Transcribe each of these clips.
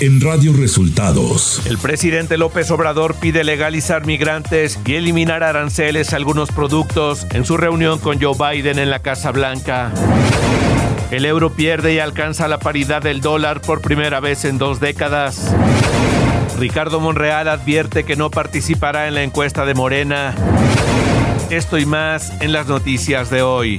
en Radio Resultados. El presidente López Obrador pide legalizar migrantes y eliminar aranceles a algunos productos en su reunión con Joe Biden en la Casa Blanca. El euro pierde y alcanza la paridad del dólar por primera vez en dos décadas. Ricardo Monreal advierte que no participará en la encuesta de Morena. Esto y más en las noticias de hoy.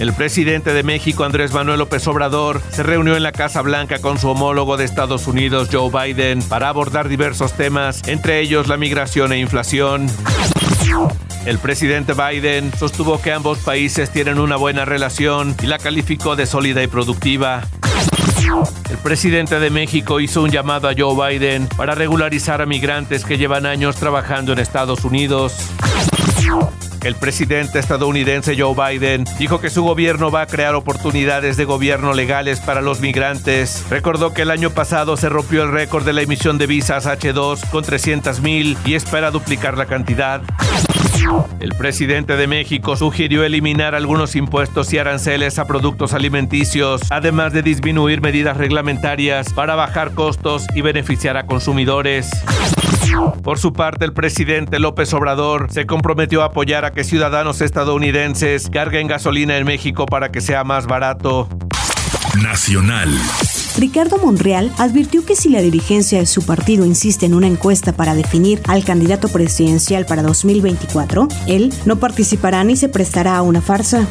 El presidente de México, Andrés Manuel López Obrador, se reunió en la Casa Blanca con su homólogo de Estados Unidos, Joe Biden, para abordar diversos temas, entre ellos la migración e inflación. El presidente Biden sostuvo que ambos países tienen una buena relación y la calificó de sólida y productiva. El presidente de México hizo un llamado a Joe Biden para regularizar a migrantes que llevan años trabajando en Estados Unidos. El presidente estadounidense Joe Biden dijo que su gobierno va a crear oportunidades de gobierno legales para los migrantes. Recordó que el año pasado se rompió el récord de la emisión de visas H2 con 300 mil y espera duplicar la cantidad. El presidente de México sugirió eliminar algunos impuestos y aranceles a productos alimenticios, además de disminuir medidas reglamentarias para bajar costos y beneficiar a consumidores. Por su parte, el presidente López Obrador se comprometió a apoyar a que ciudadanos estadounidenses carguen gasolina en México para que sea más barato. Nacional. Ricardo Monreal advirtió que si la dirigencia de su partido insiste en una encuesta para definir al candidato presidencial para 2024, él no participará ni se prestará a una farsa.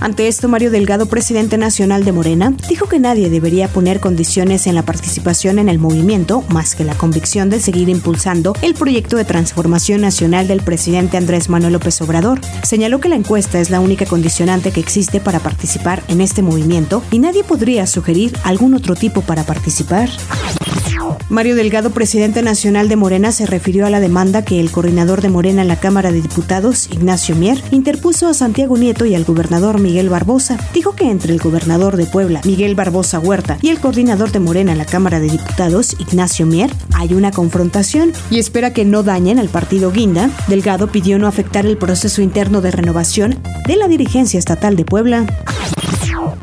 Ante esto, Mario Delgado, presidente nacional de Morena, dijo que nadie debería poner condiciones en la participación en el movimiento más que la convicción de seguir impulsando el proyecto de transformación nacional del presidente Andrés Manuel López Obrador. Señaló que la encuesta es la única condicionante que existe para participar en este movimiento y nadie podría sugerir algún otro tipo para participar. Mario Delgado, presidente nacional de Morena, se refirió a la demanda que el coordinador de Morena en la Cámara de Diputados, Ignacio Mier, interpuso a Santiago Nieto y al gobernador Miguel Barbosa. Dijo que entre el gobernador de Puebla, Miguel Barbosa Huerta, y el coordinador de Morena en la Cámara de Diputados, Ignacio Mier, hay una confrontación y espera que no dañen al partido Guinda. Delgado pidió no afectar el proceso interno de renovación de la dirigencia estatal de Puebla.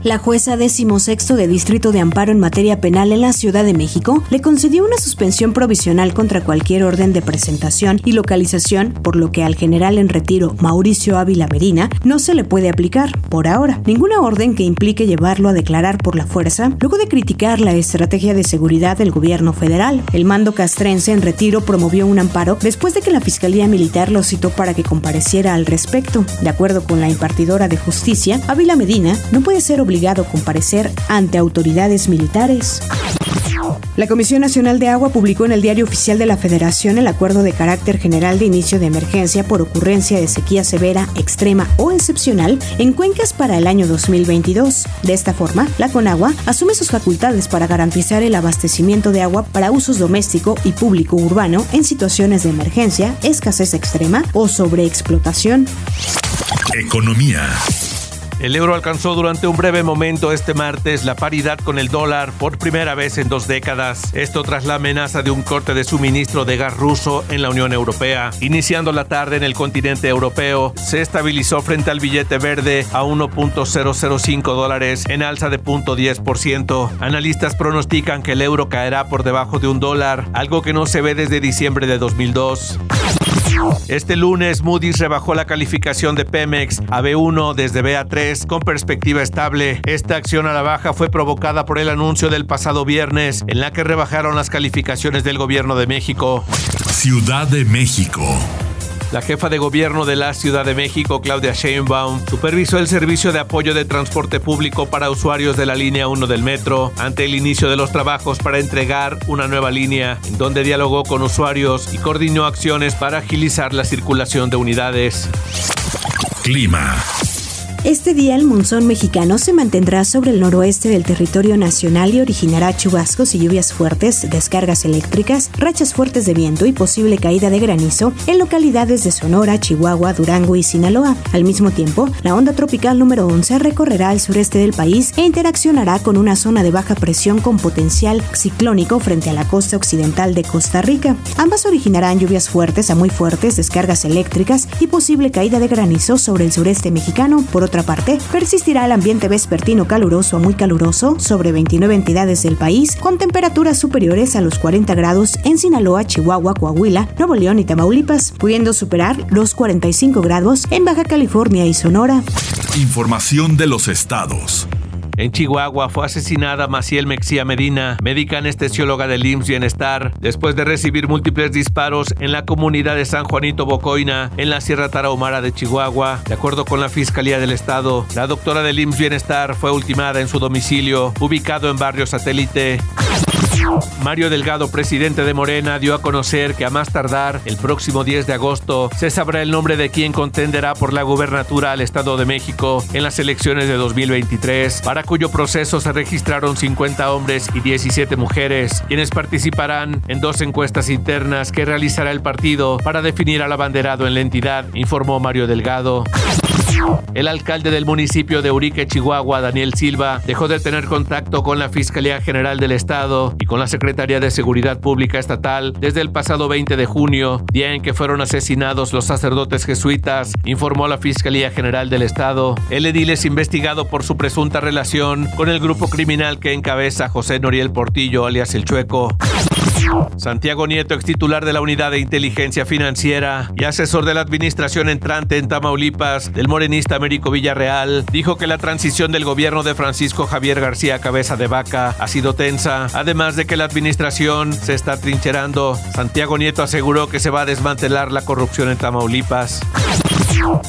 La jueza sexto de Distrito de Amparo en materia penal en la Ciudad de México le concedió una suspensión provisional contra cualquier orden de presentación y localización, por lo que al general en retiro Mauricio Ávila Medina no se le puede aplicar, por ahora, ninguna orden que implique llevarlo a declarar por la fuerza, luego de criticar la estrategia de seguridad del gobierno federal. El mando castrense en retiro promovió un amparo después de que la Fiscalía Militar lo citó para que compareciera al respecto. De acuerdo con la impartidora de justicia, Ávila Medina no puede ser obligado obligado a comparecer ante autoridades militares. La Comisión Nacional de Agua publicó en el Diario Oficial de la Federación el acuerdo de carácter general de inicio de emergencia por ocurrencia de sequía severa, extrema o excepcional en cuencas para el año 2022. De esta forma, la Conagua asume sus facultades para garantizar el abastecimiento de agua para usos doméstico y público urbano en situaciones de emergencia, escasez extrema o sobreexplotación. Economía. El euro alcanzó durante un breve momento este martes la paridad con el dólar por primera vez en dos décadas. Esto tras la amenaza de un corte de suministro de gas ruso en la Unión Europea. Iniciando la tarde en el continente europeo, se estabilizó frente al billete verde a 1.005 dólares en alza de 0.10%. Analistas pronostican que el euro caerá por debajo de un dólar, algo que no se ve desde diciembre de 2002. Este lunes Moody's rebajó la calificación de Pemex a B1 desde BA3 con perspectiva estable. Esta acción a la baja fue provocada por el anuncio del pasado viernes en la que rebajaron las calificaciones del gobierno de México. Ciudad de México. La jefa de gobierno de la Ciudad de México, Claudia Sheinbaum, supervisó el servicio de apoyo de transporte público para usuarios de la línea 1 del metro ante el inicio de los trabajos para entregar una nueva línea, en donde dialogó con usuarios y coordinó acciones para agilizar la circulación de unidades. Clima. Este día el monzón mexicano se mantendrá sobre el noroeste del territorio nacional y originará chubascos y lluvias fuertes, descargas eléctricas, rachas fuertes de viento y posible caída de granizo en localidades de Sonora, Chihuahua, Durango y Sinaloa. Al mismo tiempo, la onda tropical número 11 recorrerá el sureste del país e interaccionará con una zona de baja presión con potencial ciclónico frente a la costa occidental de Costa Rica. Ambas originarán lluvias fuertes a muy fuertes, descargas eléctricas y posible caída de granizo sobre el sureste mexicano. Por otra parte, persistirá el ambiente vespertino caluroso a muy caluroso sobre 29 entidades del país, con temperaturas superiores a los 40 grados en Sinaloa, Chihuahua, Coahuila, Nuevo León y Tamaulipas, pudiendo superar los 45 grados en Baja California y Sonora. Información de los estados. En Chihuahua fue asesinada Maciel Mexía Medina, médica anestesióloga del IMSS Bienestar, después de recibir múltiples disparos en la comunidad de San Juanito Bocoina, en la Sierra Tarahumara de Chihuahua. De acuerdo con la Fiscalía del Estado, la doctora del IMSS Bienestar fue ultimada en su domicilio, ubicado en barrio satélite. Mario Delgado, presidente de Morena, dio a conocer que a más tardar, el próximo 10 de agosto, se sabrá el nombre de quien contenderá por la gubernatura al Estado de México en las elecciones de 2023, para cuyo proceso se registraron 50 hombres y 17 mujeres, quienes participarán en dos encuestas internas que realizará el partido para definir al abanderado en la entidad, informó Mario Delgado. El alcalde del municipio de Urique, Chihuahua, Daniel Silva, dejó de tener contacto con la Fiscalía General del Estado y con la Secretaría de Seguridad Pública Estatal desde el pasado 20 de junio, día en que fueron asesinados los sacerdotes jesuitas, informó la Fiscalía General del Estado. El edil es investigado por su presunta relación con el grupo criminal que encabeza José Noriel Portillo, alias El Chueco. Santiago Nieto, ex titular de la Unidad de Inteligencia Financiera y asesor de la administración entrante en Tamaulipas del morenista Américo Villarreal, dijo que la transición del gobierno de Francisco Javier García Cabeza de Vaca ha sido tensa, además de que la administración se está trincherando. Santiago Nieto aseguró que se va a desmantelar la corrupción en Tamaulipas.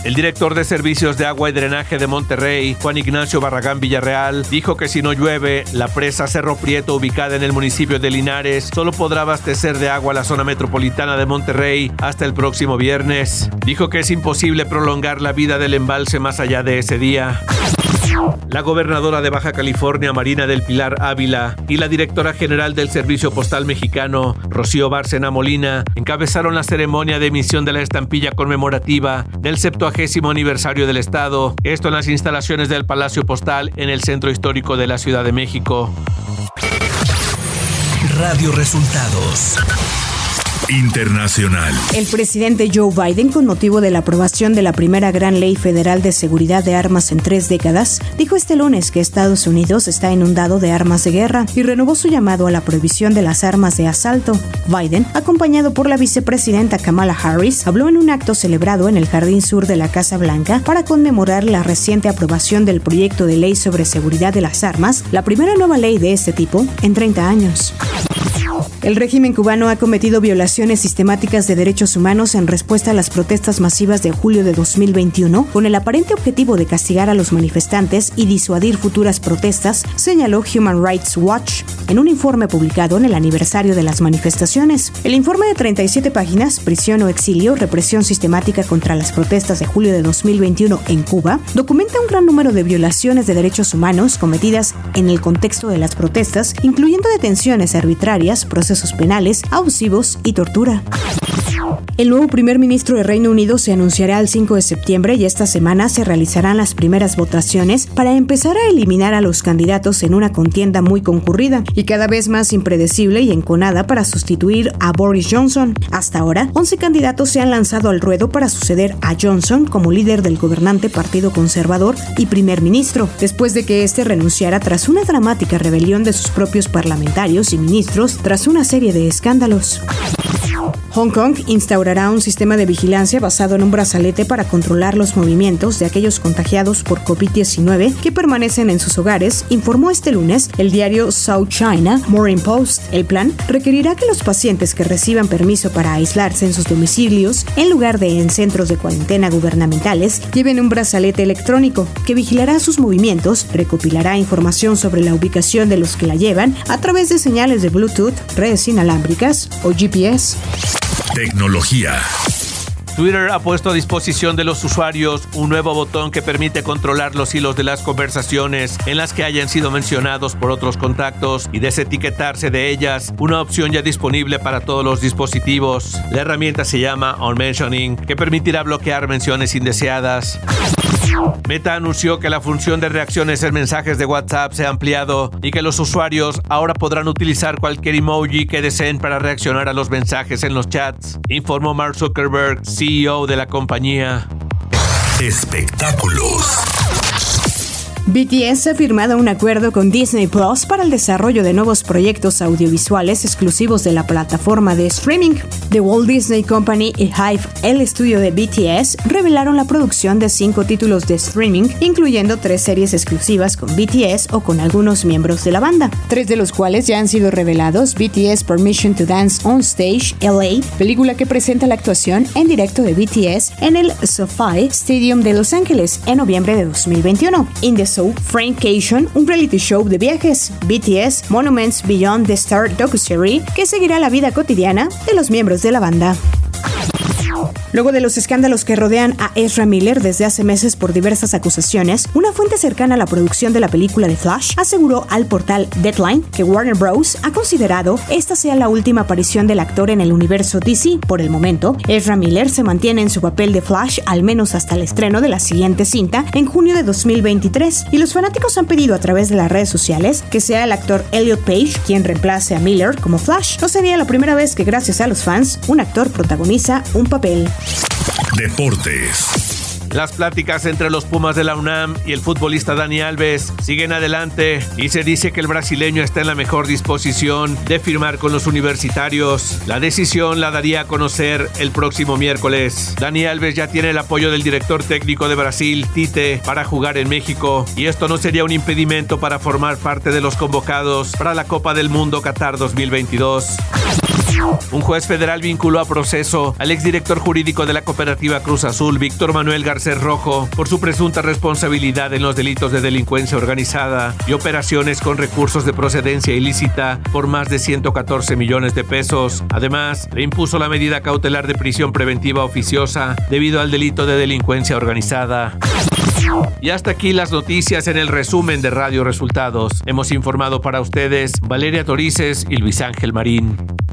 El director de Servicios de Agua y Drenaje de Monterrey, Juan Ignacio Barragán Villarreal, dijo que si no llueve, la presa Cerro Prieto, ubicada en el municipio de Linares, solo podrá abastecer de agua la zona metropolitana de Monterrey hasta el próximo viernes. Dijo que es imposible prolongar la vida del embalse más allá de ese día. La gobernadora de Baja California, Marina del Pilar Ávila, y la directora general del Servicio Postal Mexicano, Rocío Bárcena Molina, encabezaron la ceremonia de emisión de la estampilla conmemorativa del 70 aniversario del Estado, esto en las instalaciones del Palacio Postal en el centro histórico de la Ciudad de México. Radio Resultados. Internacional. El presidente Joe Biden, con motivo de la aprobación de la primera gran ley federal de seguridad de armas en tres décadas, dijo este lunes que Estados Unidos está inundado de armas de guerra y renovó su llamado a la prohibición de las armas de asalto. Biden, acompañado por la vicepresidenta Kamala Harris, habló en un acto celebrado en el Jardín Sur de la Casa Blanca para conmemorar la reciente aprobación del proyecto de ley sobre seguridad de las armas, la primera nueva ley de este tipo en 30 años. El régimen cubano ha cometido violaciones sistemáticas de derechos humanos en respuesta a las protestas masivas de julio de 2021, con el aparente objetivo de castigar a los manifestantes y disuadir futuras protestas, señaló Human Rights Watch en un informe publicado en el aniversario de las manifestaciones. El informe de 37 páginas, Prisión o exilio, represión sistemática contra las protestas de julio de 2021 en Cuba, documenta un gran número de violaciones de derechos humanos cometidas en el contexto de las protestas, incluyendo detenciones arbitrarias, procesos penales, abusivos y tortura. El nuevo primer ministro de Reino Unido se anunciará el 5 de septiembre y esta semana se realizarán las primeras votaciones para empezar a eliminar a los candidatos en una contienda muy concurrida y cada vez más impredecible y enconada para sustituir a Boris Johnson. Hasta ahora, 11 candidatos se han lanzado al ruedo para suceder a Johnson como líder del gobernante Partido Conservador y primer ministro, después de que este renunciara tras una dramática rebelión de sus propios parlamentarios y ministros tras una serie de escándalos. Hong Kong instaurará un sistema de vigilancia basado en un brazalete para controlar los movimientos de aquellos contagiados por COVID-19 que permanecen en sus hogares, informó este lunes el diario South China Morning Post. El plan requerirá que los pacientes que reciban permiso para aislarse en sus domicilios, en lugar de en centros de cuarentena gubernamentales, lleven un brazalete electrónico que vigilará sus movimientos, recopilará información sobre la ubicación de los que la llevan a través de señales de Bluetooth, redes inalámbricas o GPS. Tecnología. Twitter ha puesto a disposición de los usuarios un nuevo botón que permite controlar los hilos de las conversaciones en las que hayan sido mencionados por otros contactos y desetiquetarse de ellas, una opción ya disponible para todos los dispositivos. La herramienta se llama On Mentioning, que permitirá bloquear menciones indeseadas. Meta anunció que la función de reacciones en mensajes de WhatsApp se ha ampliado y que los usuarios ahora podrán utilizar cualquier emoji que deseen para reaccionar a los mensajes en los chats, informó Mark Zuckerberg, CEO de la compañía. Espectáculos. BTS ha firmado un acuerdo con Disney Plus para el desarrollo de nuevos proyectos audiovisuales exclusivos de la plataforma de streaming. The Walt Disney Company y Hive, el estudio de BTS, revelaron la producción de cinco títulos de streaming, incluyendo tres series exclusivas con BTS o con algunos miembros de la banda, tres de los cuales ya han sido revelados: BTS Permission to Dance on Stage LA, película que presenta la actuación en directo de BTS en el SoFi Stadium de Los Ángeles en noviembre de 2021. Frankation, un reality show de viajes, BTS, Monuments Beyond the Star docuserie, que seguirá la vida cotidiana de los miembros de la banda. Luego de los escándalos que rodean a Ezra Miller desde hace meses por diversas acusaciones, una fuente cercana a la producción de la película de Flash aseguró al portal Deadline que Warner Bros. ha considerado esta sea la última aparición del actor en el universo DC. Por el momento, Ezra Miller se mantiene en su papel de Flash al menos hasta el estreno de la siguiente cinta en junio de 2023, y los fanáticos han pedido a través de las redes sociales que sea el actor Elliot Page quien reemplace a Miller como Flash. No sería la primera vez que gracias a los fans un actor protagoniza un papel. Deportes. Las pláticas entre los Pumas de la UNAM y el futbolista Dani Alves siguen adelante y se dice que el brasileño está en la mejor disposición de firmar con los universitarios. La decisión la daría a conocer el próximo miércoles. Dani Alves ya tiene el apoyo del director técnico de Brasil, Tite, para jugar en México y esto no sería un impedimento para formar parte de los convocados para la Copa del Mundo Qatar 2022. Un juez federal vinculó a proceso al exdirector jurídico de la cooperativa Cruz Azul, Víctor Manuel Garcés Rojo, por su presunta responsabilidad en los delitos de delincuencia organizada y operaciones con recursos de procedencia ilícita por más de 114 millones de pesos. Además, le impuso la medida cautelar de prisión preventiva oficiosa debido al delito de delincuencia organizada. Y hasta aquí las noticias en el resumen de Radio Resultados. Hemos informado para ustedes Valeria Torices y Luis Ángel Marín.